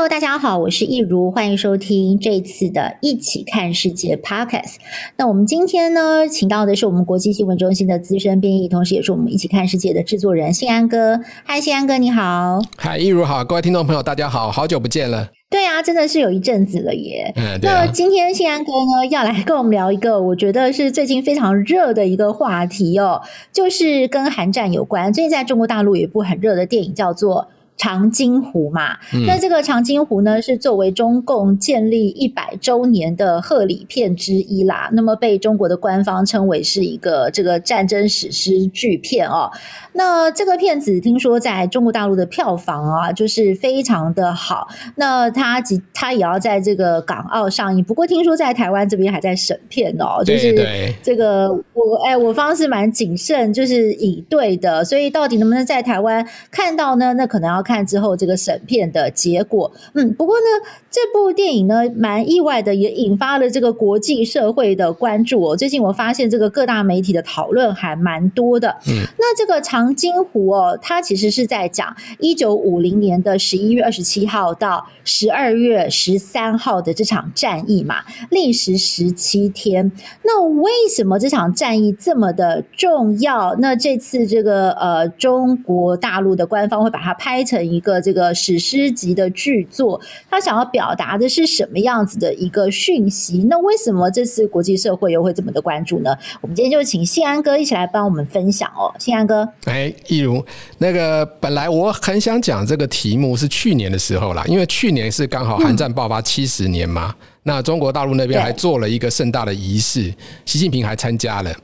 Hello，大家好，我是易如，欢迎收听这次的一起看世界 Podcast。那我们今天呢，请到的是我们国际新闻中心的资深编译，同时也是我们一起看世界的制作人信安哥。嗨，信安哥，你好。嗨，易如好，各位听众朋友，大家好，好久不见了。对啊，真的是有一阵子了耶。嗯，那今天信安哥呢，要来跟我们聊一个我觉得是最近非常热的一个话题哦，就是跟韩战有关。最近在中国大陆有一部很热的电影，叫做。长津湖嘛，那这个长津湖呢，是作为中共建立一百周年的贺礼片之一啦。那么被中国的官方称为是一个这个战争史诗巨片哦。那这个片子听说在中国大陆的票房啊，就是非常的好。那它即它也要在这个港澳上映，不过听说在台湾这边还在审片哦。就是这个我哎，我方是蛮谨慎，就是以对的。所以到底能不能在台湾看到呢？那可能要。看之后这个审片的结果，嗯，不过呢，这部电影呢蛮意外的，也引发了这个国际社会的关注哦。最近我发现这个各大媒体的讨论还蛮多的。嗯，那这个长津湖哦，它其实是在讲一九五零年的十一月二十七号到十二月十三号的这场战役嘛，历时十七天。那为什么这场战役这么的重要？那这次这个呃中国大陆的官方会把它拍成。一个这个史诗级的巨作，他想要表达的是什么样子的一个讯息？那为什么这次国际社会又会这么的关注呢？我们今天就请信安哥一起来帮我们分享哦。信安哥，哎，一如，那个本来我很想讲这个题目是去年的时候啦，因为去年是刚好韩战爆发七十年嘛，嗯、那中国大陆那边还做了一个盛大的仪式，习近平还参加了。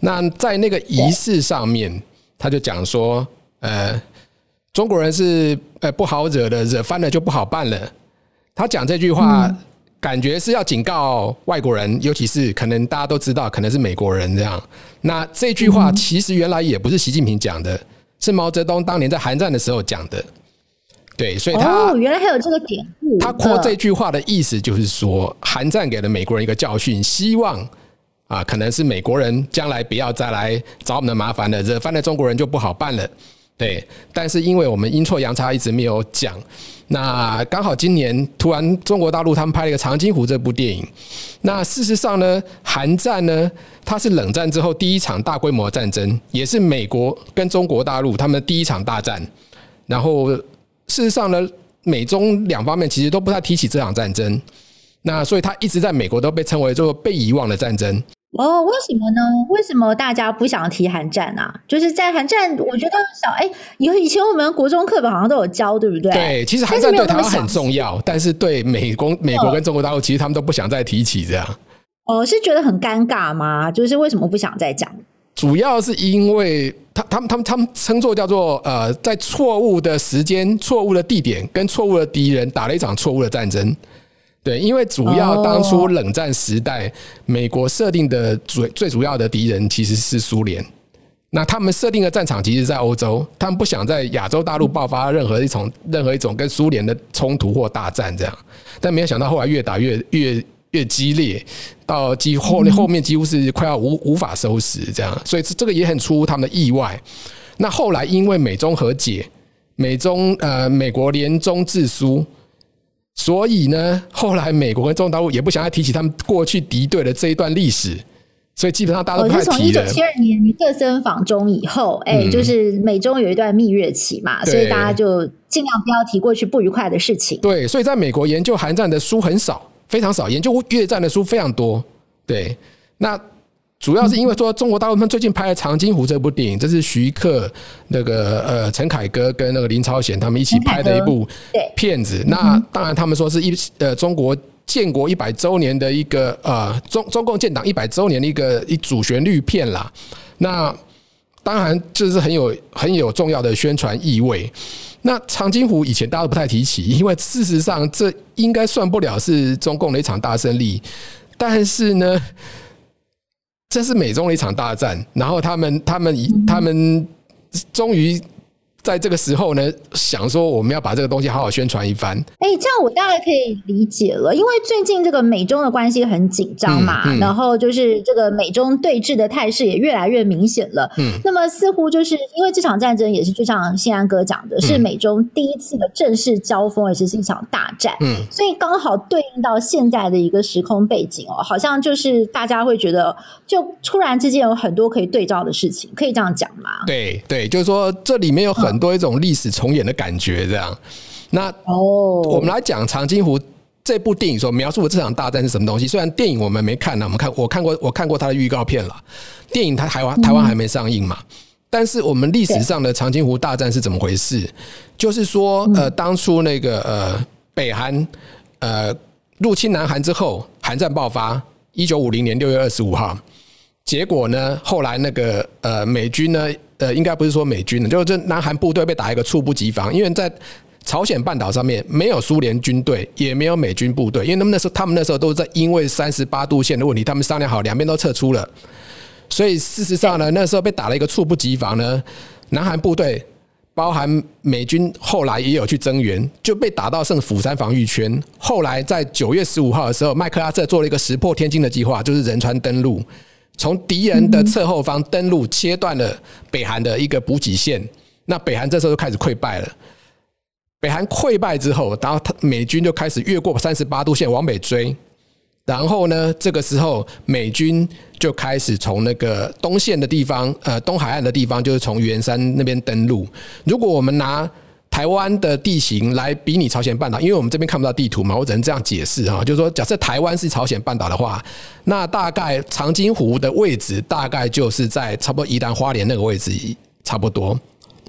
那在那个仪式上面，他就讲说，呃。中国人是呃不好惹的，惹翻了就不好办了。他讲这句话，感觉是要警告外国人，尤其是可能大家都知道，可能是美国人这样。那这句话其实原来也不是习近平讲的，是毛泽东当年在韩战的时候讲的。对，所以他哦，原来还有这个典故。他扩这句话的意思就是说，韩战给了美国人一个教训，希望啊，可能是美国人将来不要再来找我们的麻烦了，惹翻了中国人就不好办了。对，但是因为我们阴错阳差一直没有讲，那刚好今年突然中国大陆他们拍了一个《长津湖》这部电影。那事实上呢，韩战呢，它是冷战之后第一场大规模战争，也是美国跟中国大陆他们第一场大战。然后事实上呢，美中两方面其实都不太提起这场战争，那所以它一直在美国都被称为做被遗忘的战争。哦，为什么呢？为什么大家不想提韩战啊？就是在韩战，我觉得小哎，有以前我们国中课本好像都有教，对不对？对，其实韩战对台湾很重要，但是对美国、美国跟中国大陆，其实他们都不想再提起这样。哦，是觉得很尴尬吗？就是为什么不想再讲？主要是因为他、他们、他们、他们称作叫做呃，在错误的时间、错误的地点跟错误的敌人打了一场错误的战争。对，因为主要当初冷战时代，美国设定的最最主要的敌人其实是苏联。那他们设定的战场其实，在欧洲，他们不想在亚洲大陆爆发任何一种任何一种跟苏联的冲突或大战这样。但没有想到后来越打越越越激烈，到几乎后后面几乎是快要无无法收拾这样。所以这个也很出乎他们的意外。那后来因为美中和解，美中呃美国联中制苏。所以呢，后来美国跟中国大陆也不想再提起他们过去敌对的这一段历史，所以基本上大家都不太提了。从一九七二年尼克森访中以后，哎，就是美中有一段蜜月期嘛，所以大家就尽量不要提过去不愉快的事情。对，所以在美国研究韩战的书很少，非常少，研究越战的书非常多。对，那。主要是因为说中国大陆他们最近拍了《长津湖》这部电影，这是徐克那个呃陈凯歌跟那个林超贤他们一起拍的一部片子。那当然他们说是一呃中国建国一百周年的一个呃中中共建党一百周年的一个一主旋律片啦。那当然就是很有很有重要的宣传意味。那长津湖以前大家都不太提起，因为事实上这应该算不了是中共的一场大胜利。但是呢，这是美中的一场大战，然后他们他们他们终于。在这个时候呢，想说我们要把这个东西好好宣传一番。哎，这样我大概可以理解了，因为最近这个美中的关系很紧张嘛，嗯嗯、然后就是这个美中对峙的态势也越来越明显了。嗯，那么似乎就是因为这场战争也是就像信安哥讲的，是美中第一次的正式交锋，也是一场大战。嗯，所以刚好对应到现在的一个时空背景哦，好像就是大家会觉得，就突然之间有很多可以对照的事情，可以这样讲吗？对对，就是说这里面有很。很多一种历史重演的感觉，这样。那哦，我们来讲《长津湖》这部电影所描述的这场大战是什么东西？虽然电影我们没看呢，我们看我看过我看过它的预告片了。电影它台湾台湾还没上映嘛？但是我们历史上的长津湖大战是怎么回事？就是说，呃，当初那个呃北韩呃入侵南韩之后，韩战爆发，一九五零年六月二十五号。结果呢，后来那个呃美军呢。呃，应该不是说美军的，就是这南韩部队被打一个猝不及防，因为在朝鲜半岛上面没有苏联军队，也没有美军部队，因为他们那时候他们那时候都是在因为三十八度线的问题，他们商量好两边都撤出了，所以事实上呢，那时候被打了一个猝不及防呢，南韩部队包含美军后来也有去增援，就被打到剩釜山防御圈。后来在九月十五号的时候，麦克阿瑟做了一个石破天惊的计划，就是仁川登陆。从敌人的侧后方登陆，切断了北韩的一个补给线。那北韩这时候就开始溃败了。北韩溃败之后，然后他美军就开始越过三十八度线往北追。然后呢，这个时候美军就开始从那个东线的地方，呃，东海岸的地方，就是从元山那边登陆。如果我们拿台湾的地形来比拟朝鲜半岛，因为我们这边看不到地图嘛，我只能这样解释哈，就是说，假设台湾是朝鲜半岛的话，那大概长津湖的位置大概就是在差不多宜兰花莲那个位置，差不多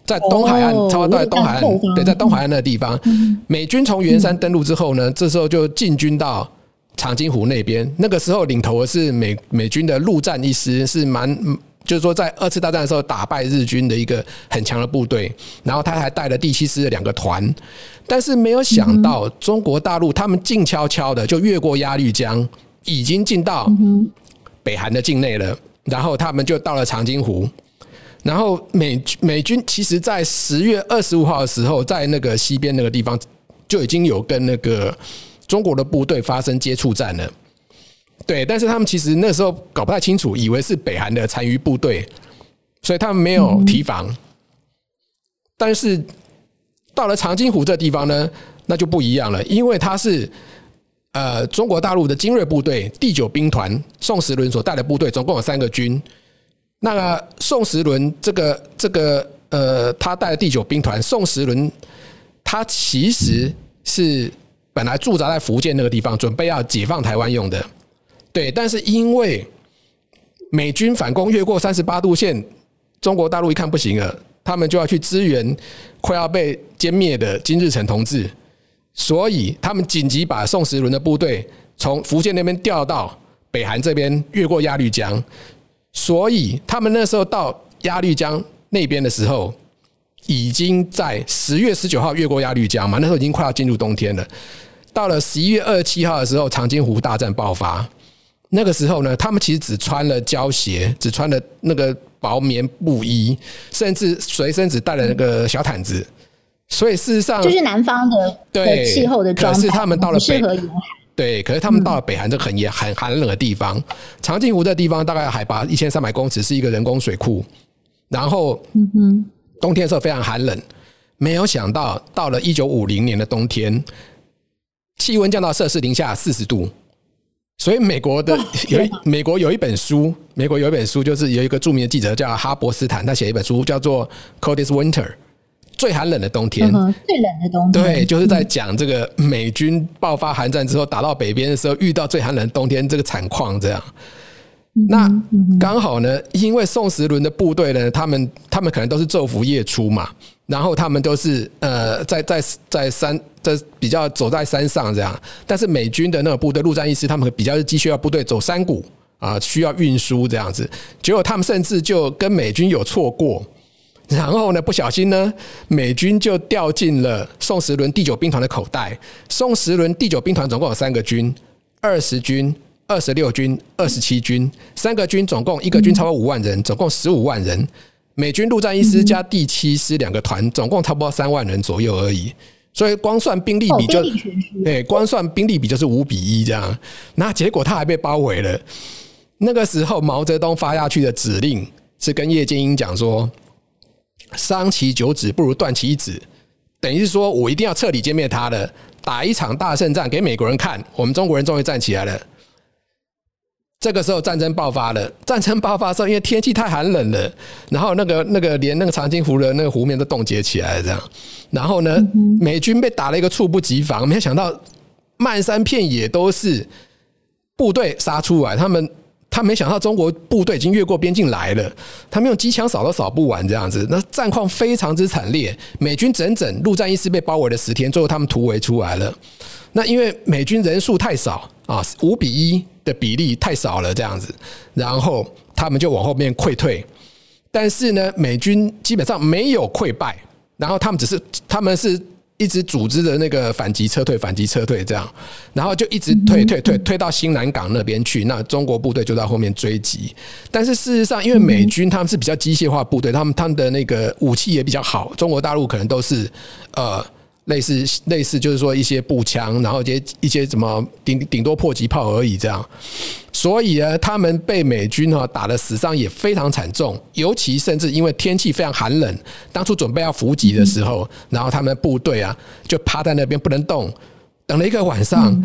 在东海岸，差不多在东海岸，对，在东海岸那个地方，美军从元山登陆之后呢，这时候就进军到长津湖那边，那个时候领头的是美美军的陆战一师，是蛮。就是说，在二次大战的时候打败日军的一个很强的部队，然后他还带了第七师的两个团，但是没有想到中国大陆他们静悄悄的就越过鸭绿江，已经进到北韩的境内了，然后他们就到了长津湖，然后美美军其实在十月二十五号的时候，在那个西边那个地方就已经有跟那个中国的部队发生接触战了。对，但是他们其实那时候搞不太清楚，以为是北韩的残余部队，所以他们没有提防。嗯、但是到了长津湖这地方呢，那就不一样了，因为他是呃中国大陆的精锐部队第九兵团宋时轮所带的部队，总共有三个军。那个宋时轮这个这个呃，他带的第九兵团宋时轮，他其实是本来驻扎在福建那个地方，准备要解放台湾用的。对，但是因为美军反攻越过三十八度线，中国大陆一看不行了，他们就要去支援快要被歼灭的金日成同志，所以他们紧急把宋时轮的部队从福建那边调到北韩这边，越过鸭绿江。所以他们那时候到鸭绿江那边的时候，已经在十月十九号越过鸭绿江嘛，那时候已经快要进入冬天了。到了十一月二十七号的时候，长津湖大战爆发。那个时候呢，他们其实只穿了胶鞋，只穿了那个薄棉布衣，甚至随身只带了那个小毯子。所以事实上，就是南方的对气候的可是他们到了北韩，对，可是他们到了北韩这个很严、很寒冷的地方。长津湖这地方大概海拔一千三百公尺，是一个人工水库。然后，嗯哼，冬天的时候非常寒冷。没有想到，到了一九五零年的冬天，气温降到摄氏零下四十度。所以美国的有一美国有一本书，美国有一本书，就是有一个著名的记者叫哈伯斯坦，他写一本书叫做《Coldest Winter》，最寒冷的冬天，最冷的冬天，对，就是在讲这个美军爆发寒战之后打到北边的时候遇到最寒冷的冬天这个惨况，这样。那刚好呢，因为宋时轮的部队呢，他们他们可能都是昼伏夜出嘛。然后他们都是呃，在在在山，在比较走在山上这样。但是美军的那个部队陆战一师，他们比较是急需要部队，走山谷啊，需要运输这样子。结果他们甚至就跟美军有错过，然后呢，不小心呢，美军就掉进了宋时轮第九兵团的口袋。宋时轮第九兵团总共有三个军：二十军、二十六军、二十七军，三个军总共一个军超过五万人，总共十五万人。美军陆战一师加第七师两个团，总共差不多三万人左右而已。所以光算兵力比就，对，光算兵力比就是五比一这样。那结果他还被包围了。那个时候毛泽东发下去的指令是跟叶剑英讲说：“伤其九指，不如断其一指。”等于是说我一定要彻底歼灭他了，打一场大胜仗给美国人看，我们中国人终于站起来了。这个时候战争爆发了，战争爆发的时候，因为天气太寒冷了，然后那个那个连那个长津湖的那个湖面都冻结起来了，这样，然后呢，美军被打了一个猝不及防，没有想到漫山遍野都是部队杀出来，他们他没想到中国部队已经越过边境来了，他们用机枪扫都扫不完，这样子，那战况非常之惨烈，美军整整陆战一师被包围了十天，最后他们突围出来了。那因为美军人数太少啊，五比一的比例太少了，这样子，然后他们就往后面溃退。但是呢，美军基本上没有溃败，然后他们只是他们是一直组织的那个反击撤退、反击撤退这样，然后就一直退退退退到新南港那边去。那中国部队就在后面追击。但是事实上，因为美军他们是比较机械化部队，他们他们的那个武器也比较好。中国大陆可能都是呃。类似类似就是说一些步枪，然后一些一些什么顶顶多迫击炮而已这样，所以呢，他们被美军哈打的死伤也非常惨重，尤其甚至因为天气非常寒冷，当初准备要伏击的时候，然后他们部队啊就趴在那边不能动，等了一个晚上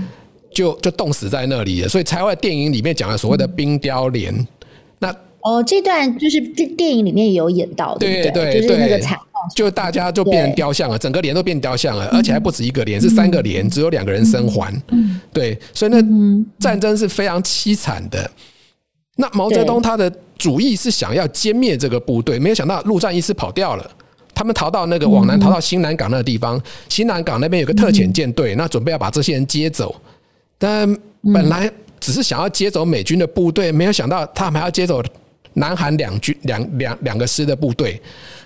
就就冻死在那里了，所以才会电影里面讲的所谓的冰雕连。那哦，这段就是电电影里面也有演到，对对对，就是那个惨。就大家就变成雕像了，整个连都变雕像了，而且还不止一个连，是三个连，只有两个人生还。对，所以那战争是非常凄惨的。那毛泽东他的主意是想要歼灭这个部队，没有想到陆战一师跑掉了，他们逃到那个往南，逃到新南港那个地方。新南港那边有个特遣舰队，那准备要把这些人接走，但本来只是想要接走美军的部队，没有想到他们还要接走南韩两军两两两个师的部队。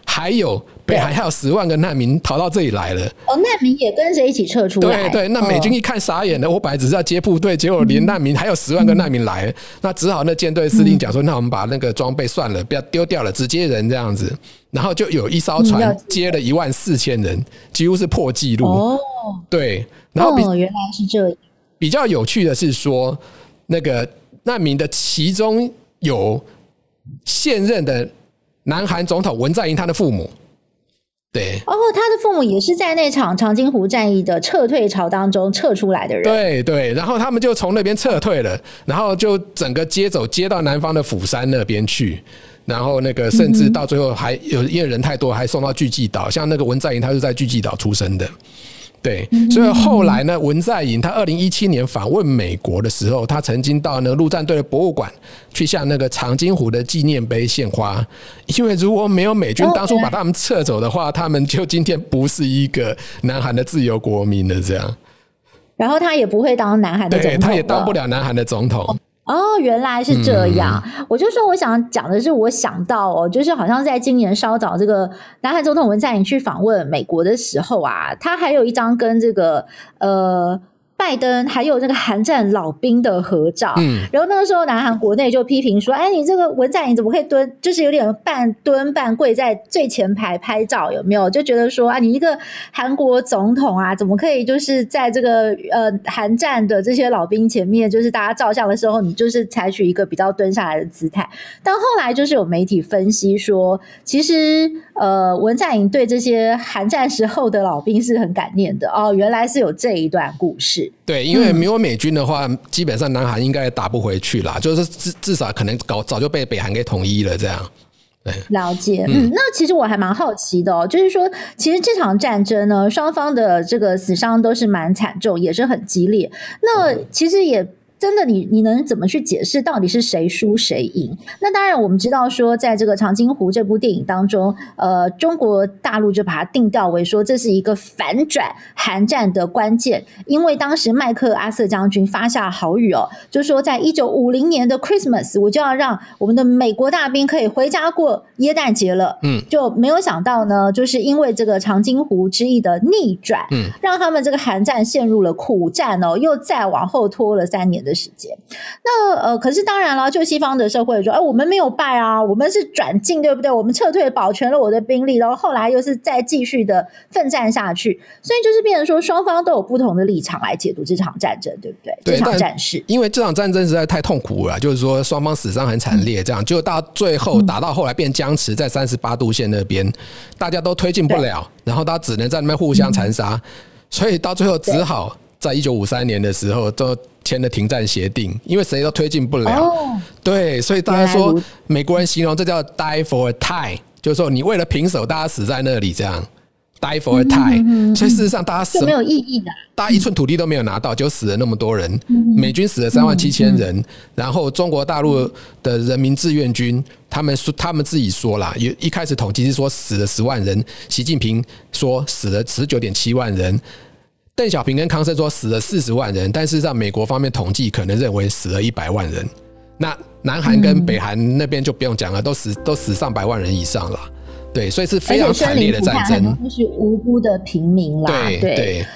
还有北韩还有十万个难民逃到这里来了。哦，难民也跟着一起撤出来。对对，那美军一看傻眼了，我本来只是要接部队，结果连难民还有十万个难民来，那只好那舰队司令讲说，那我们把那个装备算了，不要丢掉了，只接人这样子。然后就有一艘船接了一万四千人，几乎是破纪录。哦，对，然后哦原来是这样。比较有趣的是说，那个难民的其中有现任的。南韩总统文在寅他的父母，对，哦，他的父母也是在那场长津湖战役的撤退潮当中撤出来的人，对对，然后他们就从那边撤退了，然后就整个接走接到南方的釜山那边去，然后那个甚至到最后还有因为人太多，还送到巨济岛，像那个文在寅他是在巨济岛出生的。对，所以后来呢，文在寅他二零一七年访问美国的时候，他曾经到那个陆战队的博物馆去向那个长津湖的纪念碑献花。因为如果没有美军当初把他们撤走的话，他们就今天不是一个南韩的自由国民了。这样，然后他也不会当南韩的总统，对，他也当不了南韩的总统。哦，原来是这样。嗯、我就说，我想讲的是，我想到哦，就是好像在今年稍早，这个南韩总统文在寅去访问美国的时候啊，他还有一张跟这个呃。拜登还有那个韩战老兵的合照，嗯，然后那个时候南韩国内就批评说：“哎，你这个文在寅怎么可以蹲，就是有点半蹲半跪在最前排拍照，有没有？就觉得说啊，你一个韩国总统啊，怎么可以就是在这个呃韩战的这些老兵前面，就是大家照相的时候，你就是采取一个比较蹲下来的姿态。但后来就是有媒体分析说，其实呃文在寅对这些韩战时候的老兵是很感念的哦，原来是有这一段故事。”对，因为没有美军的话，嗯、基本上南韩应该也打不回去啦，就是至至少可能搞早就被北韩给统一了这样。对，了解。嗯，那其实我还蛮好奇的哦，就是说，其实这场战争呢，双方的这个死伤都是蛮惨重，也是很激烈。那其实也。真的你，你你能怎么去解释到底是谁输谁赢？那当然，我们知道说，在这个长津湖这部电影当中，呃，中国大陆就把它定调为说，这是一个反转韩战的关键，因为当时麦克阿瑟将军发下豪语哦，就说在一九五零年的 Christmas，我就要让我们的美国大兵可以回家过耶诞节了。嗯，就没有想到呢，就是因为这个长津湖之役的逆转，嗯，让他们这个韩战陷入了苦战哦，又再往后拖了三年的。的时间。那呃，可是当然了，就西方的社会说，哎，我们没有败啊，我们是转进，对不对？我们撤退，保全了我的兵力，然后后来又是再继续的奋战下去，所以就是变成说，双方都有不同的立场来解读这场战争，对不对？对，这场战事，因为这场战争实在太痛苦了，就是说双方死伤很惨烈，这样、嗯、就到最后打到后来变僵持在三十八度线那边，嗯、大家都推进不了，然后他只能在那边互相残杀，嗯、所以到最后只好在一九五三年的时候都签了停战协定，因为谁都推进不了。哦、对，所以大家说美国人形容这叫 die for a tie，就是说你为了平手，大家死在那里这样。Die for a tie，所以事实上大家死没有意义的，大家一寸土地都没有拿到，就死了那么多人。美军死了三万七千人，然后中国大陆的人民志愿军，他们说他们自己说了，一一开始统计是说死了十万人，习近平说死了十九点七万人，邓小平跟康生说死了四十万人，但事实上美国方面统计可能认为死了一百万人。那南韩跟北韩那边就不用讲了，都死都死上百万人以上了。对，所以是非常惨烈的战争，就是无辜的平民啦。对对。对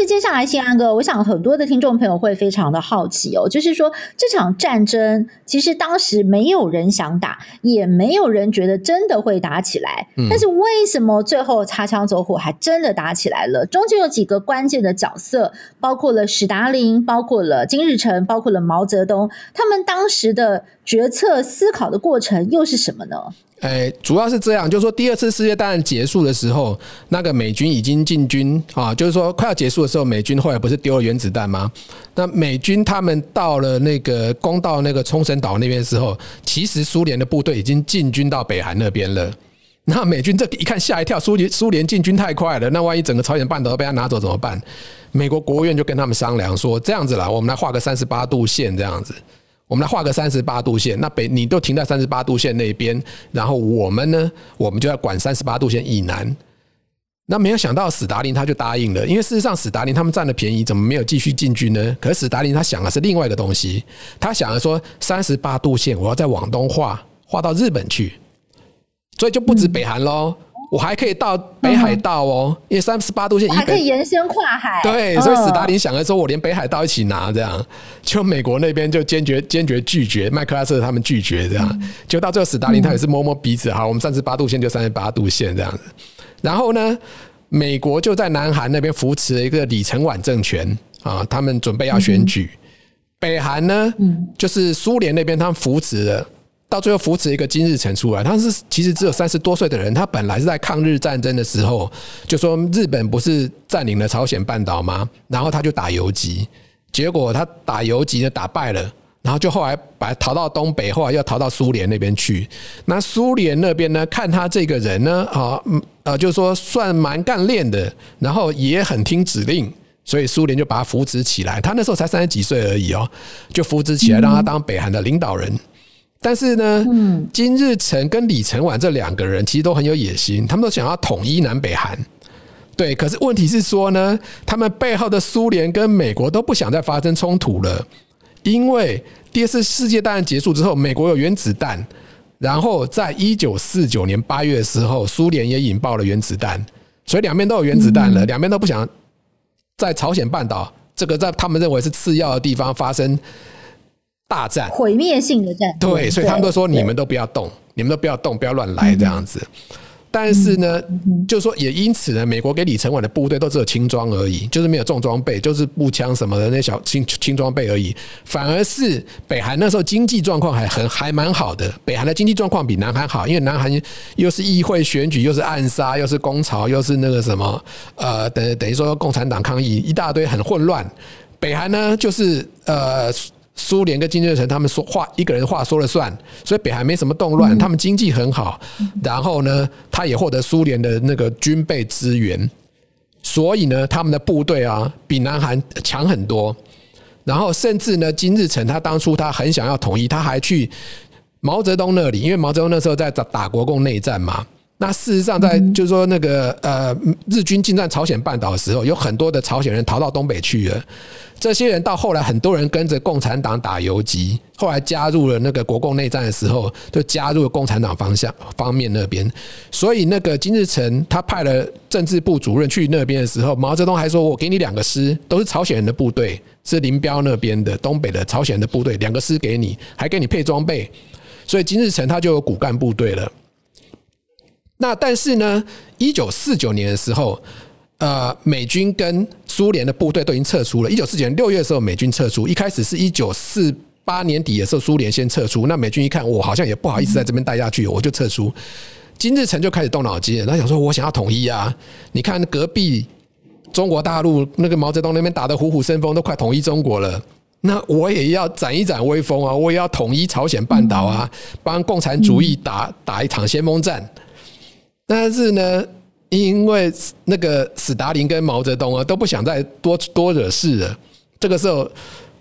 实接下来，新安哥，我想很多的听众朋友会非常的好奇哦，就是说这场战争其实当时没有人想打，也没有人觉得真的会打起来。嗯，但是为什么最后擦枪走火还真的打起来了？中间有几个关键的角色，包括了史达林，包括了金日成，包括了毛泽东，他们当时的决策思考的过程又是什么呢？诶，主要是这样，就是说第二次世界大战结束的时候，那个美军已经进军啊，就是说快要结束的时候，美军后来不是丢了原子弹吗？那美军他们到了那个攻到那个冲绳岛那边的时候，其实苏联的部队已经进军到北韩那边了。那美军这一看吓一跳，苏联苏联进军太快了，那万一整个朝鲜半岛都被他拿走怎么办？美国国务院就跟他们商量说，这样子啦，我们来画个三十八度线，这样子。我们来画个三十八度线，那北你都停在三十八度线那边，然后我们呢，我们就要管三十八度线以南。那没有想到史达林他就答应了，因为事实上史达林他们占了便宜，怎么没有继续进军呢？可是史达林他想的是另外一个东西，他想的说三十八度线我要再往东画，画到日本去，所以就不止北韩喽。我还可以到北海道哦，因为三十八度线以北还可以延伸跨海。对，所以斯大林想的时候，我连北海道一起拿，这样，就美国那边就坚决坚决拒绝，麦克阿瑟他们拒绝这样，就到最后斯大林他也是摸摸鼻子，好，我们三十八度线就三十八度线这样子。然后呢，美国就在南韩那边扶持了一个李承晚政权啊，他们准备要选举。北韩呢，就是苏联那边他们扶持了。到最后扶持一个金日成出来，他是其实只有三十多岁的人，他本来是在抗日战争的时候，就说日本不是占领了朝鲜半岛吗？然后他就打游击，结果他打游击呢打败了，然后就后来把逃到东北，后来又逃到苏联那边去。那苏联那边呢，看他这个人呢，啊，呃，就是说算蛮干练的，然后也很听指令，所以苏联就把他扶持起来。他那时候才三十几岁而已哦，就扶持起来，让他当北韩的领导人。但是呢，金日成跟李承晚这两个人其实都很有野心，他们都想要统一南北韩。对，可是问题是说呢，他们背后的苏联跟美国都不想再发生冲突了，因为第二次世界大战结束之后，美国有原子弹，然后在一九四九年八月的时候，苏联也引爆了原子弹，所以两边都有原子弹了，两边都不想在朝鲜半岛这个在他们认为是次要的地方发生。大战，毁灭性的战，对，所以他们都说你们都不要动，你们都不要动，不要乱来这样子。但是呢，就是说也因此呢，美国给李承晚的部队都只有轻装而已，就是没有重装备，就是步枪什么的那小轻轻装备而已。反而是北韩那时候经济状况还很还蛮好的，北韩的经济状况比南韩好，因为南韩又是议会选举，又是暗杀，又是攻潮，又是那个什么呃，等等于说共产党抗议一大堆，很混乱。北韩呢，就是呃。苏联跟金日成他们说话，一个人话说了算，所以北韩没什么动乱，他们经济很好，然后呢，他也获得苏联的那个军备资源，所以呢，他们的部队啊比南韩强很多，然后甚至呢，金日成他当初他很想要统一，他还去毛泽东那里，因为毛泽东那时候在打打国共内战嘛，那事实上，在就是说那个呃，日军进占朝鲜半岛的时候，有很多的朝鲜人逃到东北去了。这些人到后来，很多人跟着共产党打游击，后来加入了那个国共内战的时候，就加入了共产党方向方面那边。所以那个金日成他派了政治部主任去那边的时候，毛泽东还说：“我给你两个师，都是朝鲜人的部队，是林彪那边的东北的朝鲜的部队，两个师给你，还给你配装备。”所以金日成他就有骨干部队了。那但是呢，一九四九年的时候，呃，美军跟苏联的部队都已经撤出了。一九四九年六月的时候，美军撤出。一开始是一九四八年底的时候，苏联先撤出。那美军一看，我好像也不好意思在这边待下去，我就撤出。金日成就开始动脑筋，他想说，我想要统一啊！你看隔壁中国大陆那个毛泽东那边打得虎虎生风，都快统一中国了。那我也要展一展威风啊！我也要统一朝鲜半岛啊，帮共产主义打打一场先锋战。但是呢，因为那个斯大林跟毛泽东啊都不想再多多惹事了，这个时候。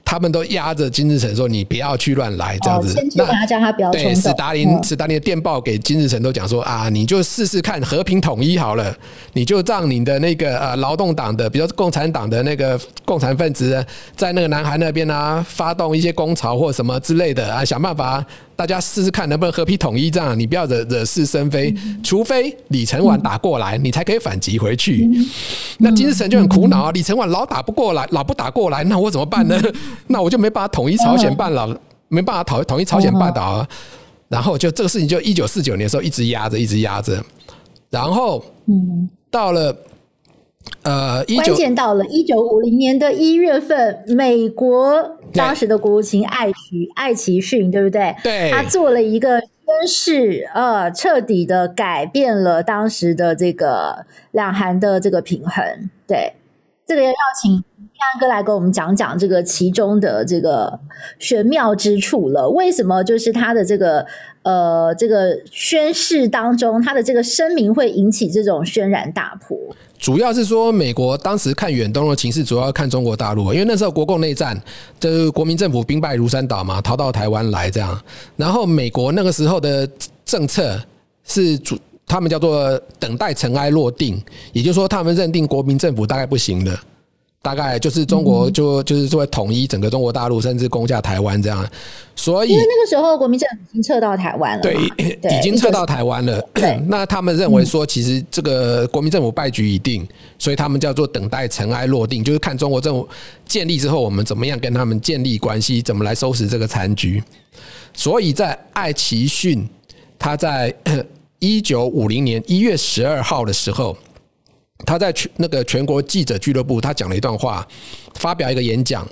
他们都压着金日成说：“你不要去乱来，这样子。”那他叫他不要。对，斯大林，斯大林的电报给金日成都讲说：“啊，你就试试看和平统一好了，你就让你的那个呃劳动党的，比如共产党的那个共产分子，在那个南韩那边啊，发动一些工潮或什么之类的啊，想办法。”大家试试看能不能和平统一，这样你不要惹惹是生非，除非李承晚打过来，你才可以反击回去。那金日成就很苦恼啊，李承晚老打不过来，老不打过来，那我怎么办呢？那我就没办法统一朝鲜半岛，没办法统统一朝鲜半岛啊。然后就这个事情，就一九四九年的时候一直压着，一直压着。然后，到了。呃，关键到了一九五零年的一月份，美国当时的国务卿艾奇艾奇逊，对不对？对，他做了一个宣誓，呃，彻底的改变了当时的这个两韩的这个平衡。对，这个要邀请天安哥来跟我们讲讲这个其中的这个玄妙之处了。为什么就是他的这个呃这个宣誓当中，他的这个声明会引起这种轩然大波？主要是说，美国当时看远东的情势，主要看中国大陆，因为那时候国共内战，就是国民政府兵败如山倒嘛，逃到台湾来这样。然后美国那个时候的政策是主，他们叫做等待尘埃落定，也就是说，他们认定国民政府大概不行了。大概就是中国就就是作为统一整个中国大陆，甚至攻下台湾这样，所以因为那个时候国民政府已经撤到台湾了，对，已经撤到台湾了。那他们认为说，其实这个国民政府败局已定，所以他们叫做等待尘埃落定，就是看中国政府建立之后，我们怎么样跟他们建立关系，怎么来收拾这个残局。所以在艾奇逊他在一九五零年一月十二号的时候。他在全那个全国记者俱乐部，他讲了一段话，发表一个演讲。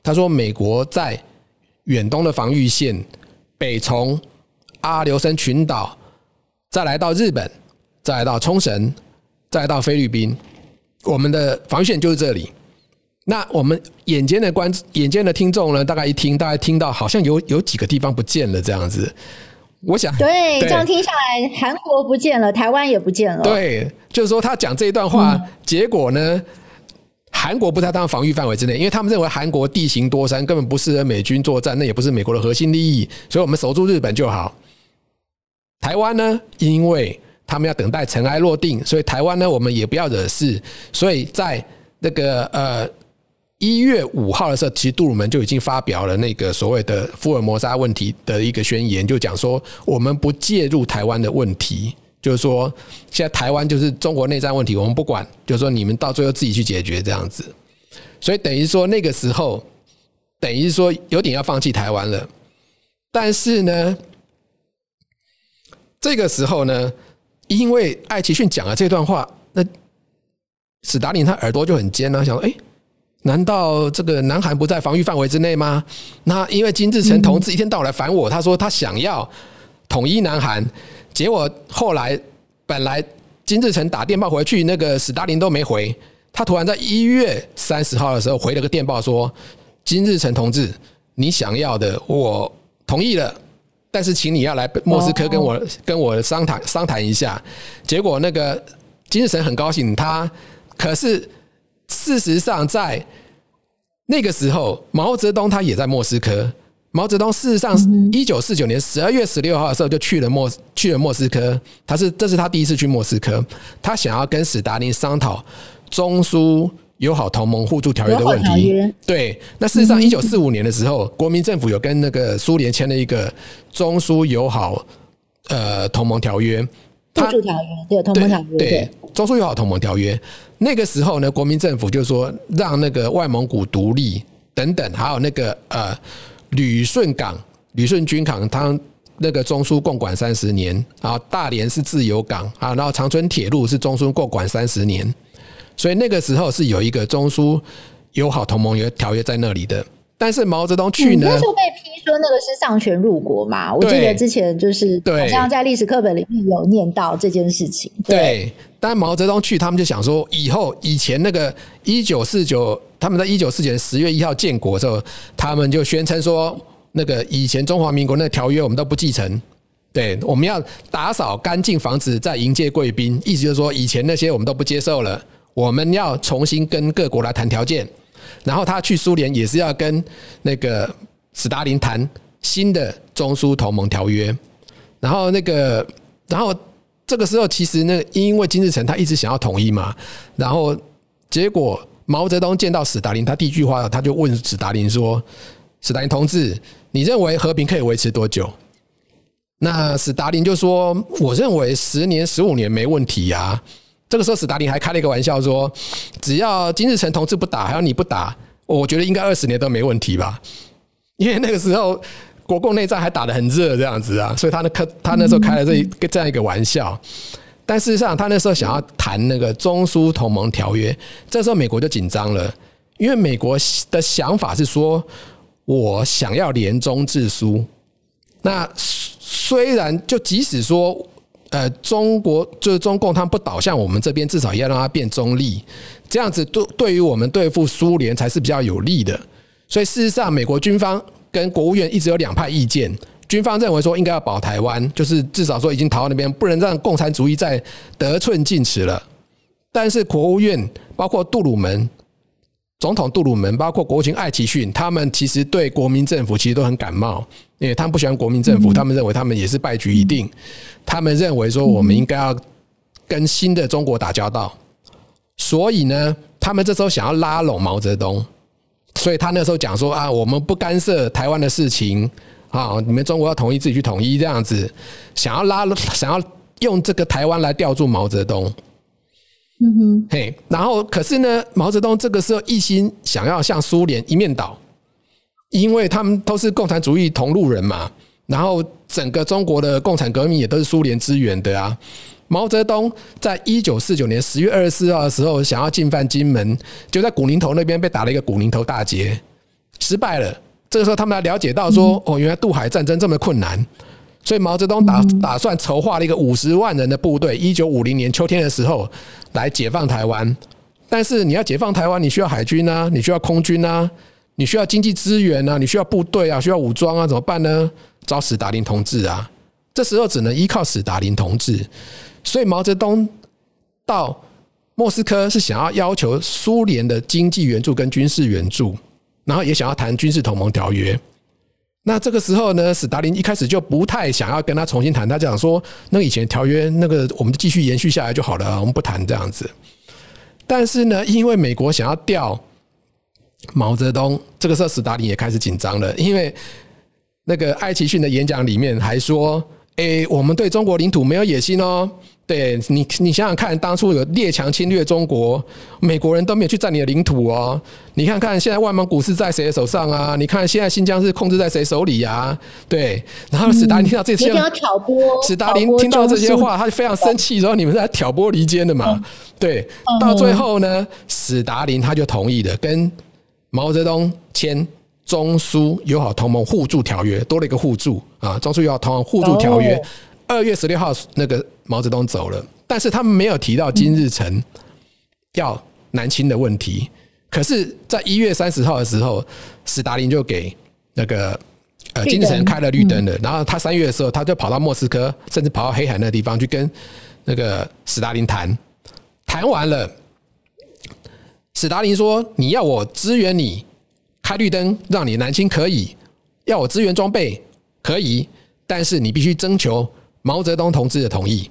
他说：“美国在远东的防御线，北从阿留申群岛，再来到日本，再来到冲绳，再到菲律宾，我们的防御线就是这里。那我们眼尖的观眼尖的听众呢，大概一听，大概听到好像有有几个地方不见了这样子。”我想对，对，这样听下来，韩国不见了，台湾也不见了。对，就是说他讲这一段话，结果呢，韩国不在他们防御范围之内，因为他们认为韩国地形多山，根本不适合美军作战，那也不是美国的核心利益，所以我们守住日本就好。台湾呢，因为他们要等待尘埃落定，所以台湾呢，我们也不要惹事，所以在那个呃。一月五号的时候，其实杜鲁门就已经发表了那个所谓的福尔摩沙问题的一个宣言，就讲说我们不介入台湾的问题，就是说现在台湾就是中国内战问题，我们不管，就是说你们到最后自己去解决这样子。所以等于说那个时候，等于说有点要放弃台湾了。但是呢，这个时候呢，因为艾奇逊讲了这段话，那史达林他耳朵就很尖啊，想说哎。难道这个南韩不在防御范围之内吗？那因为金日成同志一天到晚来烦我，他说他想要统一南韩，结果后来本来金日成打电报回去，那个史大林都没回，他突然在一月三十号的时候回了个电报说：金日成同志，你想要的我同意了，但是请你要来莫斯科跟我跟我商谈商谈一下。结果那个金日成很高兴，他可是。事实上，在那个时候，毛泽东他也在莫斯科。毛泽东事实上一九四九年十二月十六号的时候就去了莫去了莫斯科，他是这是他第一次去莫斯科，他想要跟史达林商讨中苏友好同盟互助条约的问题。对，那事实上一九四五年的时候，国民政府有跟那个苏联签了一个中苏友好呃同盟条约。互助条约对同盟条约对中苏友好同盟条约。那个时候呢，国民政府就说让那个外蒙古独立等等，还有那个呃。旅顺港、旅顺军港，它那个中苏共管三十年啊。大连是自由港啊，然后长春铁路是中苏共管三十年，所以那个时候是有一个中苏友好同盟约条约在那里的。但是毛泽东去呢，那时候被批说那个是丧权辱国嘛？我记得之前就是好像在历史课本里面有念到这件事情。对，对但毛泽东去，他们就想说，以后以前那个一九四九。他们在一九四九年十月一号建国的时候，他们就宣称说，那个以前中华民国那个条约我们都不继承，对，我们要打扫干净房子再迎接贵宾，意思就是说以前那些我们都不接受了，我们要重新跟各国来谈条件。然后他去苏联也是要跟那个史达林谈新的中苏同盟条约。然后那个，然后这个时候其实那个因为金日成他一直想要统一嘛，然后结果。毛泽东见到史达林，他第一句话他就问史达林说：“史达林同志，你认为和平可以维持多久？”那史达林就说：“我认为十年、十五年没问题呀。”这个时候，史达林还开了一个玩笑说：“只要金日成同志不打，还有你不打，我觉得应该二十年都没问题吧？因为那个时候国共内战还打得很热，这样子啊，所以他那开他那时候开了这一个这样一个玩笑。”但事实上，他那时候想要谈那个中苏同盟条约，这时候美国就紧张了，因为美国的想法是说，我想要联中制苏。那虽然就即使说，呃，中国就是中共，他们不倒向我们这边，至少也要让它变中立，这样子对对于我们对付苏联才是比较有利的。所以事实上，美国军方跟国务院一直有两派意见。军方认为说应该要保台湾，就是至少说已经逃到那边，不能让共产主义再得寸进尺了。但是国务院包括杜鲁门总统杜鲁门，包括国务卿艾奇逊，他们其实对国民政府其实都很感冒，因为他们不喜欢国民政府，他们认为他们也是败局已定。他们认为说我们应该要跟新的中国打交道，所以呢，他们这时候想要拉拢毛泽东，所以他那时候讲说啊，我们不干涉台湾的事情。啊！你们中国要统一，自己去统一这样子，想要拉，想要用这个台湾来吊住毛泽东。嗯哼，嘿，然后可是呢，毛泽东这个时候一心想要向苏联一面倒，因为他们都是共产主义同路人嘛。然后整个中国的共产革命也都是苏联支援的啊。毛泽东在一九四九年十月二十四号的时候想要进犯金门，就在古宁头那边被打了一个古宁头大捷，失败了。这个时候，他们才了解到说，哦，原来渡海战争这么困难，所以毛泽东打打算筹划了一个五十万人的部队，一九五零年秋天的时候来解放台湾。但是你要解放台湾，你需要海军啊，你需要空军啊，你需要经济资源啊，你需要部队啊，需要武装啊，怎么办呢？找史达林同志啊。这时候只能依靠史达林同志。所以毛泽东到莫斯科是想要要求苏联的经济援助跟军事援助。然后也想要谈军事同盟条约，那这个时候呢，史达林一开始就不太想要跟他重新谈，他讲说，那以前条约那个我们继续延续下来就好了，我们不谈这样子。但是呢，因为美国想要调毛泽东，这个时候史达林也开始紧张了，因为那个艾奇逊的演讲里面还说，诶，我们对中国领土没有野心哦。对你，你想想看，当初有列强侵略中国，美国人都没有去占你的领土哦。你看看现在外蒙古是在谁的手上啊？你看现在新疆是控制在谁手里啊？对，然后史达林听到这些，史达林听到这些话，他就非常生气，说你们是在挑拨离间的嘛？对，到最后呢，史达林他就同意了，跟毛泽东签中苏友好同盟互助条约，多了一个互助啊，中苏友好同盟互助条约。二月十六号，那个毛泽东走了，但是他们没有提到金日成要南侵的问题。可是，在一月三十号的时候，斯大林就给那个呃金日成开了绿灯了。然后他三月的时候，他就跑到莫斯科，甚至跑到黑海那个地方去跟那个斯大林谈。谈完了，斯大林说：“你要我支援你开绿灯，让你南侵可以。”要我支援装备可以，但是你必须征求毛泽东同志的同意。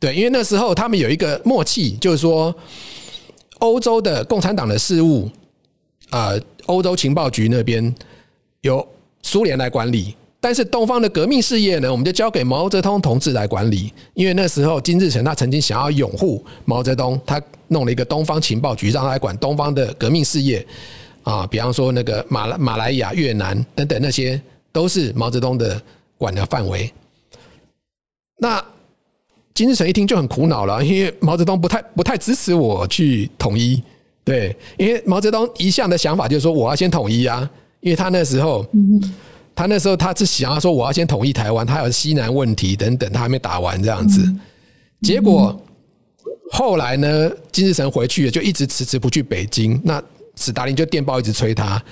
对，因为那时候他们有一个默契，就是说欧洲的共产党的事务，啊，欧洲情报局那边由苏联来管理。但是东方的革命事业呢，我们就交给毛泽东同志来管理。因为那时候金日成他曾经想要拥护毛泽东，他弄了一个东方情报局，让他来管东方的革命事业啊，比方说那个马来马来亚、越南等等，那些都是毛泽东的管的范围。那金日成一听就很苦恼了，因为毛泽东不太不太支持我去统一，对，因为毛泽东一向的想法就是说我要先统一啊，因为他那时候。他那时候他是想要说我要先统一台湾，他有西南问题等等，他还没打完这样子。结果后来呢，金日成回去，就一直迟迟不去北京。那史达林就电报一直催他。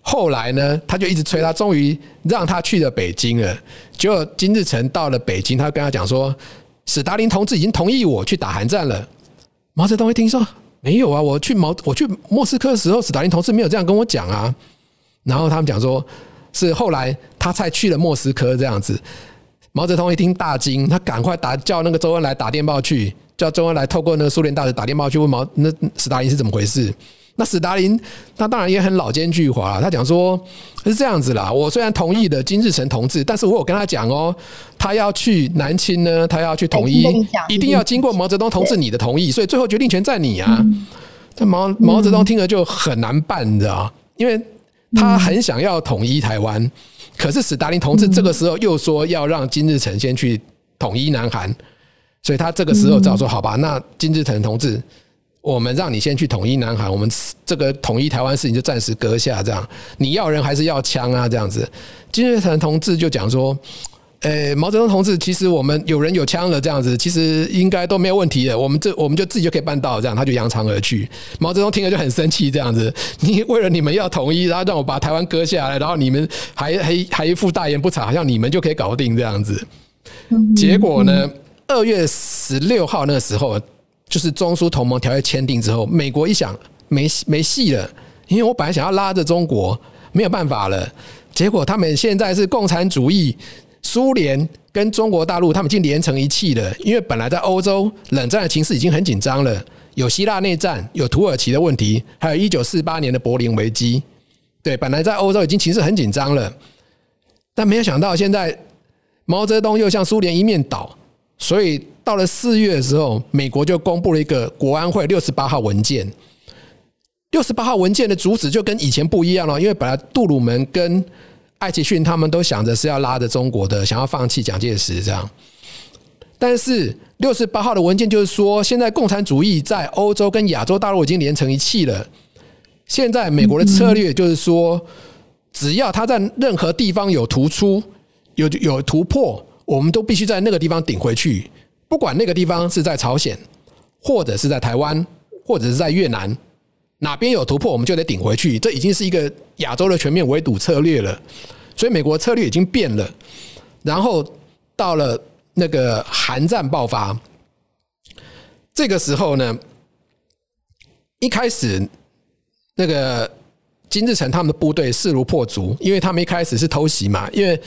后来呢，他就一直催他，终于让他去了北京了。结果金日成到了北京，他跟他讲说，史达林同志已经同意我去打韩战了。毛泽东一听说没有啊，我去毛我去莫斯科的时候，史达林同志没有这样跟我讲啊。然后他们讲说。是后来他才去了莫斯科这样子，毛泽东一听大惊，他赶快打叫那个周恩来打电报去，叫周恩来透过那个苏联大使打电报去问毛那史达林是怎么回事。那史达林他当然也很老奸巨猾，他讲说是这样子啦，我虽然同意了金日成同志，但是我有跟他讲哦，他要去南侵呢，他要去统一，一定要经过毛泽东同志你的同意，所以最后决定权在你啊。这毛毛泽东听了就很难办，你知道，因为。他很想要统一台湾，可是史达林同志这个时候又说要让金日成先去统一南韩，所以他这个时候只好说：“好吧，那金日成同志，我们让你先去统一南韩，我们这个统一台湾事情就暂时搁下，这样你要人还是要枪啊？这样子。”金日成同志就讲说。诶，毛泽东同志，其实我们有人有枪了，这样子其实应该都没有问题的。我们这我们就自己就可以办到，这样他就扬长而去。毛泽东听了就很生气，这样子，你为了你们要统一，然后让我把台湾割下来，然后你们还还还一副大言不惭，好像你们就可以搞定这样子。结果呢，二月十六号那个时候，就是中苏同盟条约签订之后，美国一想没没戏了，因为我本来想要拉着中国，没有办法了。结果他们现在是共产主义。苏联跟中国大陆，他们已经连成一气了。因为本来在欧洲冷战的情势已经很紧张了，有希腊内战，有土耳其的问题，还有一九四八年的柏林危机。对，本来在欧洲已经情势很紧张了，但没有想到现在毛泽东又向苏联一面倒，所以到了四月的时候，美国就公布了一个国安会六十八号文件。六十八号文件的主旨就跟以前不一样了，因为本来杜鲁门跟艾奇逊他们都想着是要拉着中国的，想要放弃蒋介石这样。但是六十八号的文件就是说，现在共产主义在欧洲跟亚洲大陆已经连成一气了。现在美国的策略就是说，只要他在任何地方有突出、有有突破，我们都必须在那个地方顶回去，不管那个地方是在朝鲜，或者是在台湾，或者是在越南。哪边有突破，我们就得顶回去。这已经是一个亚洲的全面围堵策略了，所以美国策略已经变了。然后到了那个韩战爆发，这个时候呢，一开始那个金日成他们的部队势如破竹，因为他们一开始是偷袭嘛，因为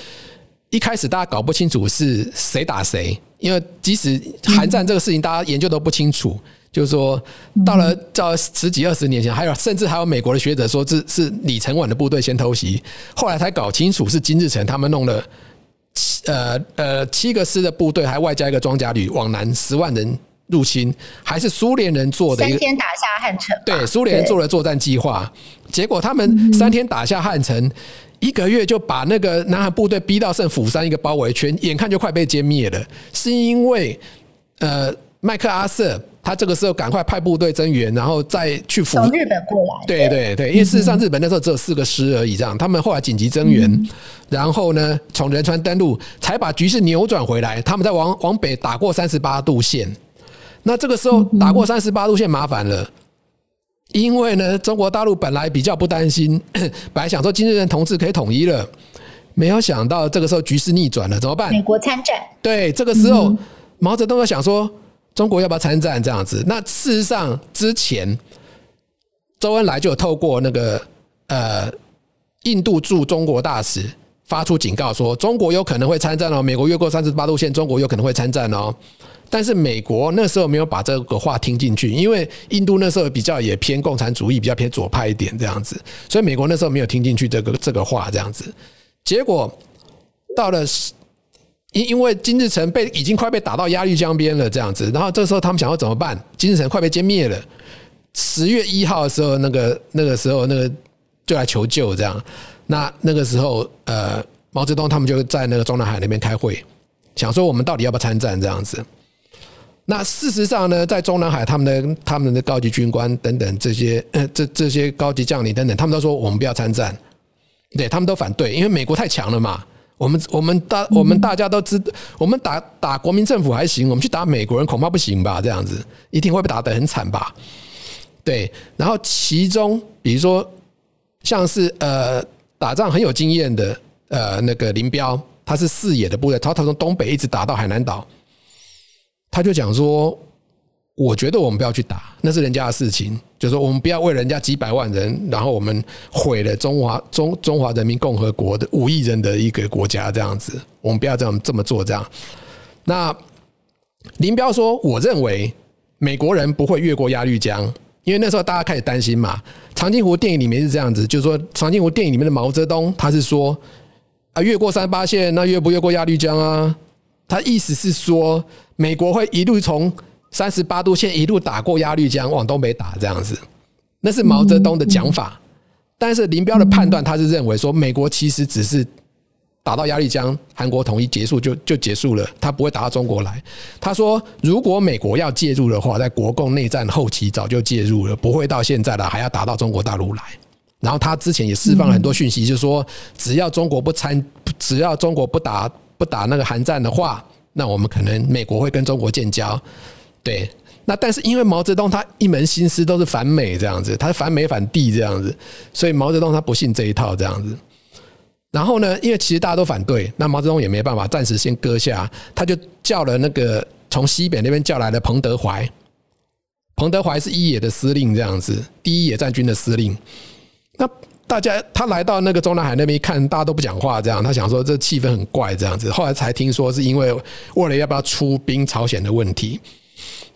一开始大家搞不清楚是谁打谁，因为即使韩战这个事情大家研究都不清楚。就是说，到了到十几二十年前，还有甚至还有美国的学者说，这是李承晚的部队先偷袭，后来才搞清楚是金日成他们弄了七呃呃七个师的部队，还外加一个装甲旅往南十万人入侵，还是苏联人做的一个，三天打下汉城。对，苏联人做了作战计划，结果他们三天打下汉城，一个月就把那个南韩部队逼到剩釜山一个包围圈，眼看就快被歼灭了，是因为呃麦克阿瑟。他这个时候赶快派部队增援，然后再去从日本过来。对对对，因为事实上日本那时候只有四个师而已，这样他们后来紧急增援，然后呢从仁川登陆，才把局势扭转回来。他们在往往北打过三十八度线，那这个时候打过三十八度线麻烦了，因为呢中国大陆本来比较不担心，本来想说金日成同志可以统一了，没有想到这个时候局势逆转了，怎么办？美国参战。对，这个时候毛泽东想说。中国要不要参战？这样子，那事实上之前，周恩来就有透过那个呃印度驻中国大使发出警告说，中国有可能会参战哦，美国越过三十八度线，中国有可能会参战哦。但是美国那时候没有把这个话听进去，因为印度那时候比较也偏共产主义，比较偏左派一点这样子，所以美国那时候没有听进去这个这个话这样子。结果到了因因为金日成被已经快被打到鸭绿江边了这样子，然后这时候他们想要怎么办？金日成快被歼灭了。十月一号的时候，那个那个时候那个就来求救这样。那那个时候，呃，毛泽东他们就在那个中南海那边开会，想说我们到底要不要参战这样子。那事实上呢，在中南海，他们的他们的高级军官等等这些，呃，这这些高级将领等等，他们都说我们不要参战，对他们都反对，因为美国太强了嘛。我们我们大我们大家都知，我们打打国民政府还行，我们去打美国人恐怕不行吧？这样子一定会被打得很惨吧？对。然后其中比如说像是呃。打仗很有经验的，呃，那个林彪，他是四野的部队，他他从东北一直打到海南岛，他就讲说，我觉得我们不要去打，那是人家的事情，就是说我们不要为人家几百万人，然后我们毁了中华中中华人民共和国的五亿人的一个国家这样子，我们不要这样这么做这样。那林彪说，我认为美国人不会越过鸭绿江。因为那时候大家开始担心嘛，《长津湖》电影里面是这样子，就是说《长津湖》电影里面的毛泽东他是说啊，越过三八线，那越不越过鸭绿江啊？他意思是说，美国会一路从三十八度线一路打过鸭绿江往东北打这样子，那是毛泽东的讲法。但是林彪的判断，他是认为说，美国其实只是。打到鸭绿江，韩国统一结束就就结束了，他不会打到中国来。他说，如果美国要介入的话，在国共内战后期早就介入了，不会到现在了还要打到中国大陆来。然后他之前也释放了很多讯息，就是说，只要中国不参，只要中国不打不打那个韩战的话，那我们可能美国会跟中国建交。对，那但是因为毛泽东他一门心思都是反美这样子，他反美反帝这样子，所以毛泽东他不信这一套这样子。然后呢，因为其实大家都反对，那毛泽东也没办法，暂时先搁下，他就叫了那个从西北那边叫来的彭德怀。彭德怀是一野的司令，这样子，第一野战军的司令。那大家他来到那个中南海那边一看，大家都不讲话，这样他想说这气氛很怪，这样子。后来才听说是因为为了要不要出兵朝鲜的问题。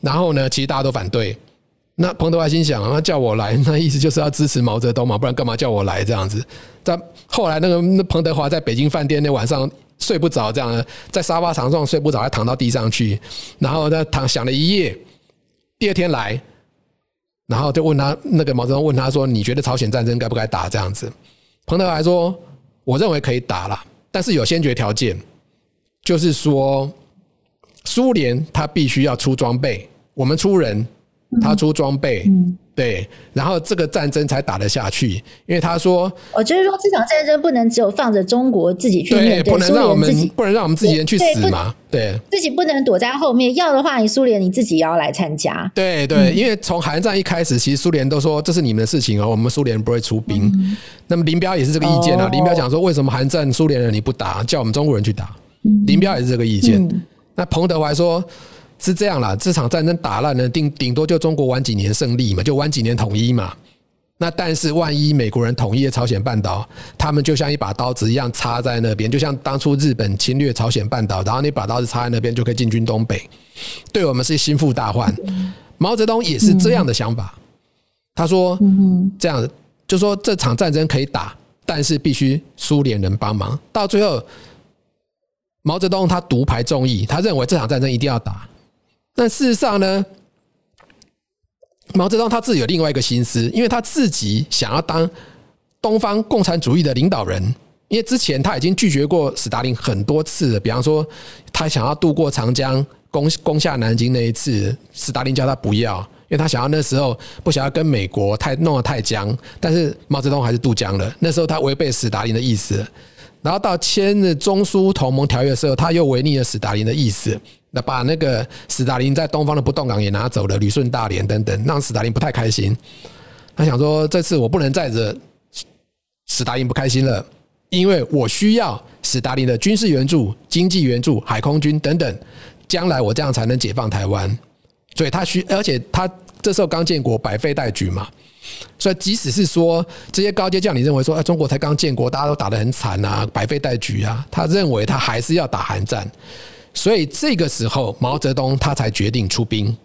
然后呢，其实大家都反对。那彭德怀心想，那叫我来，那意思就是要支持毛泽东嘛，不然干嘛叫我来这样子？在后来，那个那彭德怀在北京饭店那晚上睡不着，这样在沙发床上睡不着，还躺到地上去，然后他躺想了一夜，第二天来，然后就问他那个毛泽东问他说：“你觉得朝鲜战争该不该打？”这样子，彭德怀说：“我认为可以打了，但是有先决条件，就是说苏联他必须要出装备，我们出人。”他出装备，对，然后这个战争才打得下去。因为他说，我就是说，这场战争不能只有放着中国自己去面对，不能让我们不能让我们自己人去死嘛？对，自己不能躲在后面。要的话，你苏联你自己也要来参加。对对，因为从韩战一开始，其实苏联都说这是你们的事情哦，我们苏联不会出兵。那么林彪也是这个意见啊。林彪讲说，为什么韩战苏联人你不打，叫我们中国人去打？林彪也是这个意见。那彭德怀说。是这样啦，这场战争打烂了，顶顶多就中国晚几年胜利嘛，就晚几年统一嘛。那但是万一美国人统一了朝鲜半岛，他们就像一把刀子一样插在那边，就像当初日本侵略朝鲜半岛，然后那把刀子插在那边就可以进军东北，对我们是心腹大患。毛泽东也是这样的想法，他说：“这样就说这场战争可以打，但是必须苏联人帮忙。”到最后，毛泽东他独排众议，他认为这场战争一定要打。但事实上呢，毛泽东他自己有另外一个心思，因为他自己想要当东方共产主义的领导人。因为之前他已经拒绝过史达林很多次了，比方说他想要渡过长江攻攻下南京那一次，史达林叫他不要，因为他想要那时候不想要跟美国太弄得太僵，但是毛泽东还是渡江了。那时候他违背史达林的意思，然后到签了中苏同盟条约的时候，他又违逆了史达林的意思。那把那个史达林在东方的不动港也拿走了，旅顺大连等等，让史达林不太开心。他想说，这次我不能再惹史达林不开心了，因为我需要史达林的军事援助、经济援助、海空军等等，将来我这样才能解放台湾。所以他需，而且他这时候刚建国，百废待举嘛。所以即使是说这些高阶将领认为说，哎，中国才刚建国，大家都打得很惨啊，百废待举啊，他认为他还是要打韩战。所以这个时候，毛泽东他才决定出兵。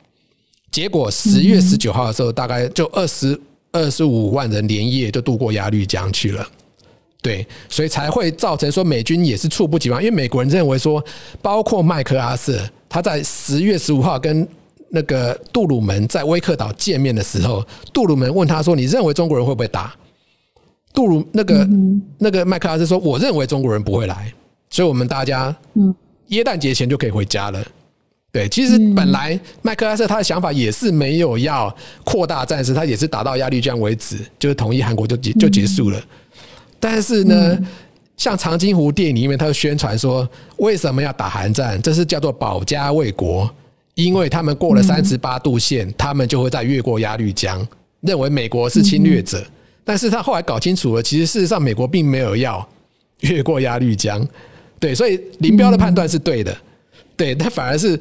结果十月十九号的时候，大概就二十二十五万人连夜就渡过鸭绿江去了。对，所以才会造成说美军也是猝不及防，因为美国人认为说，包括麦克阿瑟，他在十月十五号跟那个杜鲁门在威克岛见面的时候，杜鲁门问他说：“你认为中国人会不会打？”杜鲁那个那个麦克阿瑟说：“我认为中国人不会来，所以我们大家嗯耶诞节前就可以回家了。”对，其实本来麦克阿瑟他的想法也是没有要扩大战事，他也是打到鸭绿江为止，就是统一韩国就结就结束了。但是呢，像长津湖电影里面，他就宣传说，为什么要打韩战？这是叫做保家卫国，因为他们过了三十八度线，他们就会再越过鸭绿江，认为美国是侵略者。但是他后来搞清楚了，其实事实上美国并没有要越过鸭绿江。对，所以林彪的判断是对的。对，但反而是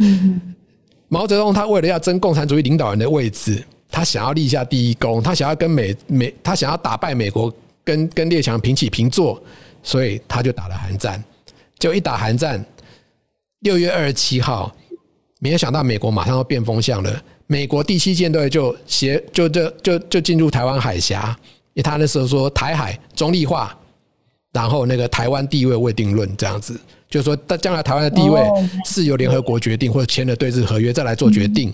毛泽东，他为了要争共产主义领导人的位置，他想要立下第一功，他想要跟美美，他想要打败美国。跟跟列强平起平坐，所以他就打了韩战。就一打韩战，六月二十七号，没有想到美国马上要变风向了。美国第七舰队就协就就就就进入台湾海峡，因为他那时候说台海中立化，然后那个台湾地位未定论这样子，就是说将来台湾的地位是由联合国决定，或者签了对日合约再来做决定。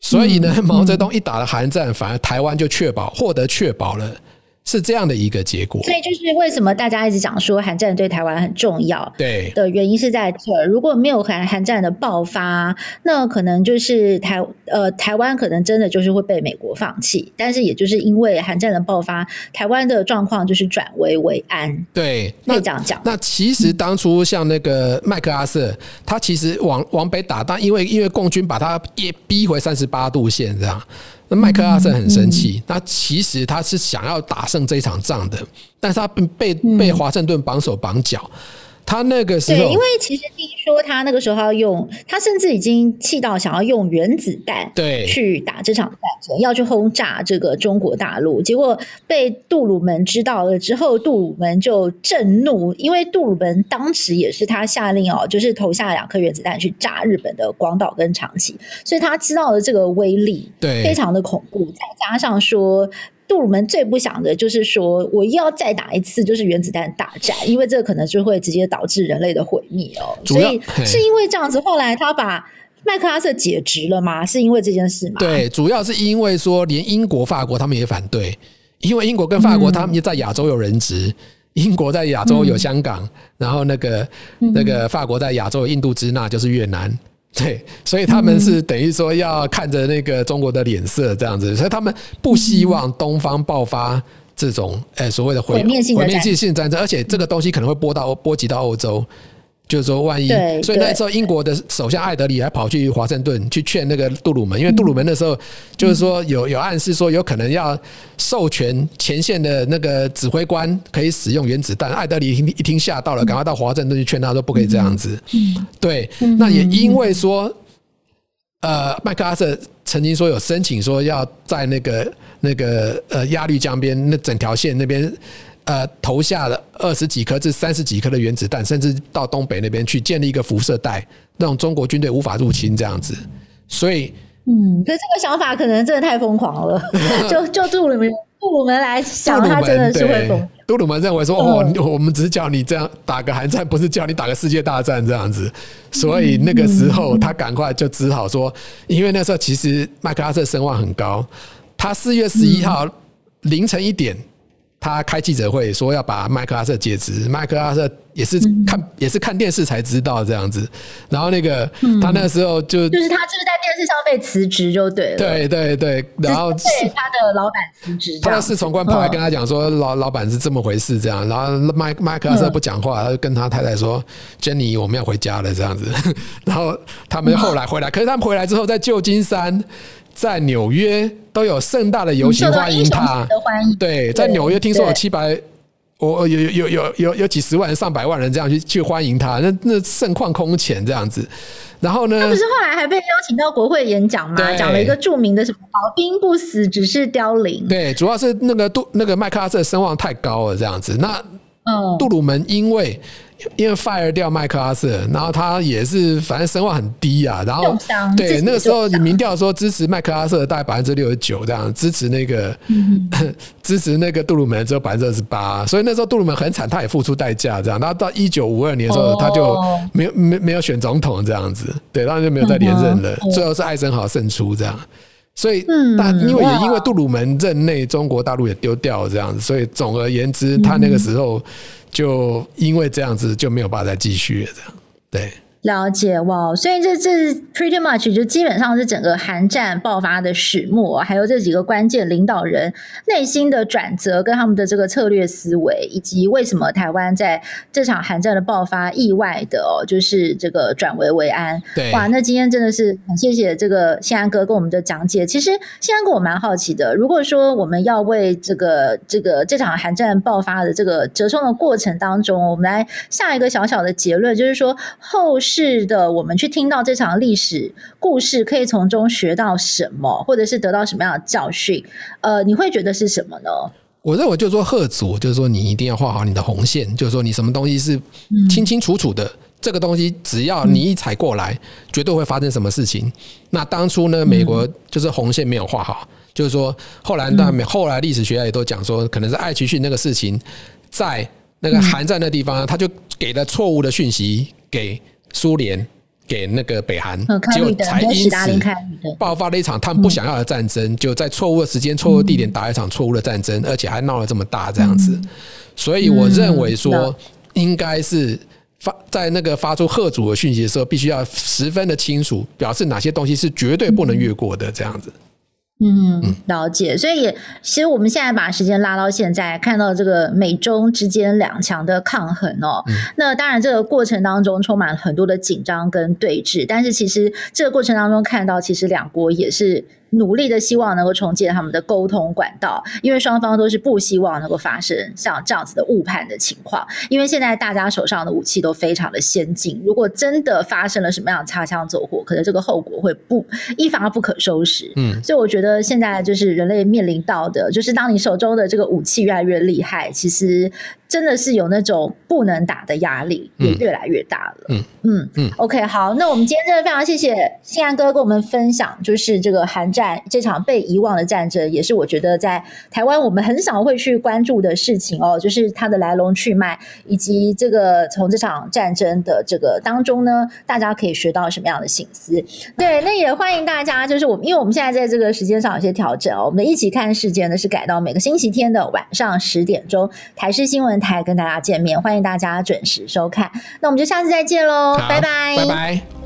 所以呢，毛泽东一打了韩战，反而台湾就确保获得确保了。是这样的一个结果，所以就是为什么大家一直讲说韩战对台湾很重要，对的原因是在这。如果没有韩韩战的爆发，那可能就是台呃台湾可能真的就是会被美国放弃。但是也就是因为韩战的爆发，台湾的状况就是转危为安。对，可以这样讲。那其实当初像那个麦克阿瑟，他其实往往北打，但因为因为共军把他也逼回三十八度线这样。那麦克阿瑟很生气，那其实他是想要打胜这一场仗的，但是他被被华盛顿绑手绑脚。他那个时候，对，因为其实听说他那个时候要用，他甚至已经气到想要用原子弹，对，去打这场战争，要去轰炸这个中国大陆。结果被杜鲁门知道了之后，杜鲁门就震怒，因为杜鲁门当时也是他下令哦，就是投下两颗原子弹去炸日本的广岛跟长崎，所以他知道了这个威力，对，非常的恐怖，再加上说。杜鲁门最不想的就是说，我又要再打一次，就是原子弹大战，因为这可能就会直接导致人类的毁灭哦。所以是因为这样子，后来他把麦克阿瑟解职了吗？是因为这件事吗？对，主要是因为说，连英国、法国他们也反对，因为英国跟法国他们也在亚洲有人质，嗯、英国在亚洲有香港，嗯、然后那个那个法国在亚洲有印度支那，就是越南。对，所以他们是等于说要看着那个中国的脸色这样子，所以他们不希望东方爆发这种诶所谓的毁灭性毁灭性战争，而且这个东西可能会波到波及到欧洲。就是说，万一，所以那时候英国的首相艾德里还跑去华盛顿去劝那个杜鲁门，因为杜鲁门那时候就是说有有暗示说有可能要授权前线的那个指挥官可以使用原子弹。艾德里一听吓到了，赶快到华盛顿去劝他说不可以这样子。对，那也因为说，呃，麦克阿瑟曾经说有申请说要在那个那个呃鸭绿江边那整条线那边。呃，投下了二十几颗至三十几颗的原子弹，甚至到东北那边去建立一个辐射带，让中国军队无法入侵这样子。所以，嗯，可是这个想法可能真的太疯狂了。就就杜鲁门，杜鲁门来想，他真的是会疯。杜鲁门认为说，哦，我们只是叫你这样打个寒战，不是叫你打个世界大战这样子。所以那个时候，他赶快就只好说，因为那时候其实麦克阿瑟声望很高，他四月十一号凌晨一点。他开记者会说要把麦克阿瑟解职，麦克阿瑟也是看也是看电视才知道这样子，然后那个他那个时候就就是他就是在电视上被辞职就对了，对对对，然后对他的老板辞职，他的侍从官跑来跟他讲说老老板是这么回事这样，然后麦麦克阿瑟不讲话，他就跟他太太说珍妮我们要回家了这样子，然后他们后来回来，可是他们回来之后在旧金山。在纽约都有盛大的游行欢迎他，对，在纽约听说有七百我有有有有有有几十万人、上百万人这样去去欢迎他，那那盛况空前这样子。然后呢，他不是后来还被邀请到国会演讲吗？讲了一个著名的什么“老兵不死，只是凋零”。对，主要是那个杜那个麦克阿瑟声望太高了，这样子。那嗯，杜鲁门因为。因为 fire 掉麦克阿瑟，然后他也是反正声望很低啊，然后对那个时候你民调说支持麦克阿瑟大概百分之六十九这样，支持那个、嗯、支持那个杜鲁门只有百分之二十八，所以那时候杜鲁门很惨，他也付出代价这样。然后到一九五二年的时候，他就没有没没有选总统这样子，对，然后就没有再连任了。最后是艾森豪胜出这样，所以但因为也因为杜鲁门任内，中国大陆也丢掉了这样子，所以总而言之，他那个时候。就因为这样子就没有办法再继续了，这样对。了解哇，所以这这 pretty much 就基本上是整个韩战爆发的始末，还有这几个关键领导人内心的转折，跟他们的这个策略思维，以及为什么台湾在这场韩战的爆发意外的哦，就是这个转危为安。对，哇，那今天真的是很谢谢这个宪安哥跟我们的讲解。其实宪安哥我蛮好奇的，如果说我们要为这个这个这场韩战爆发的这个折冲的过程当中，我们来下一个小小的结论，就是说后。是的，我们去听到这场历史故事，可以从中学到什么，或者是得到什么样的教训？呃，你会觉得是什么呢？我认为就是说，贺祖，就是说你一定要画好你的红线，就是说你什么东西是清清楚楚的，嗯、这个东西只要你一踩过来，嗯、绝对会发生什么事情。那当初呢，美国就是红线没有画好，嗯、就是说后来当然后来历史学家也都讲说，可能是艾奇逊那个事情，在那个韩战那地方，他就给了错误的讯息给。苏联给那个北韩，结果才因此爆发了一场他们不想要的战争，就在错误的时间、错误的地点打一场错误的战争，而且还闹了这么大这样子。所以我认为说，应该是发在那个发出贺主的讯息的时候，必须要十分的清楚，表示哪些东西是绝对不能越过的这样子。嗯，了解。所以，其实我们现在把时间拉到现在，看到这个美中之间两强的抗衡哦。嗯、那当然，这个过程当中充满了很多的紧张跟对峙，但是其实这个过程当中看到，其实两国也是。努力的希望能够重建他们的沟通管道，因为双方都是不希望能够发生像这样子的误判的情况。因为现在大家手上的武器都非常的先进，如果真的发生了什么样的擦枪走火，可能这个后果会不一发不可收拾。嗯，所以我觉得现在就是人类面临到的，就是当你手中的这个武器越来越厉害，其实。真的是有那种不能打的压力，也越来越大了。嗯嗯嗯。OK，好，那我们今天真的非常谢谢新安哥跟我们分享，就是这个韩战这场被遗忘的战争，也是我觉得在台湾我们很少会去关注的事情哦，就是它的来龙去脉，以及这个从这场战争的这个当中呢，大家可以学到什么样的省思。对，那也欢迎大家，就是我们，因为我们现在在这个时间上有些调整哦，我们一起看世界呢是改到每个星期天的晚上十点钟，台视新闻台跟大家见面，欢迎大家准时收看。那我们就下次再见喽，拜拜，拜拜。